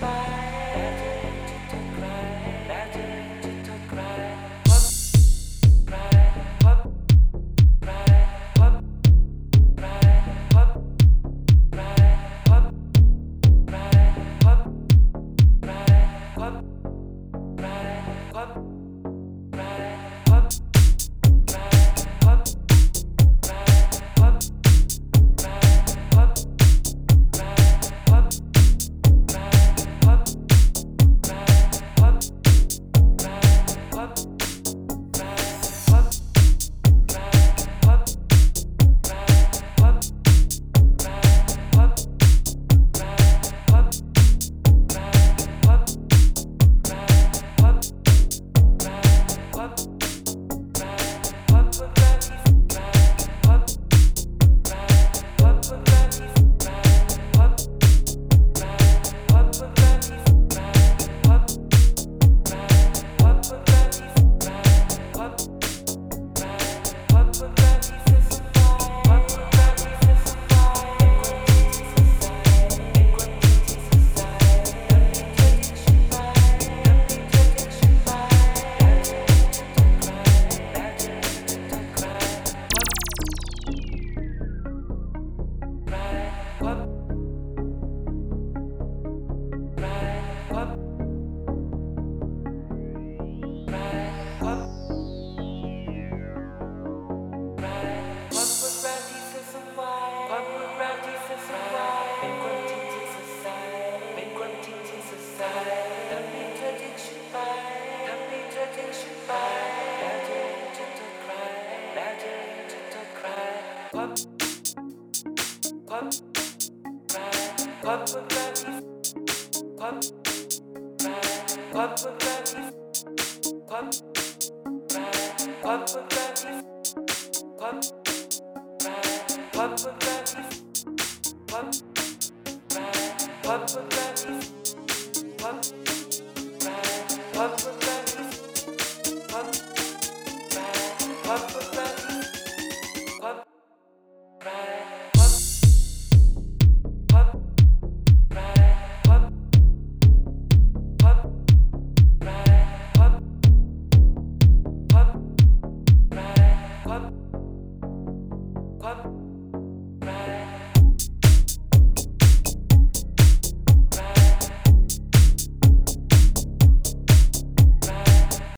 by. Pump, pump,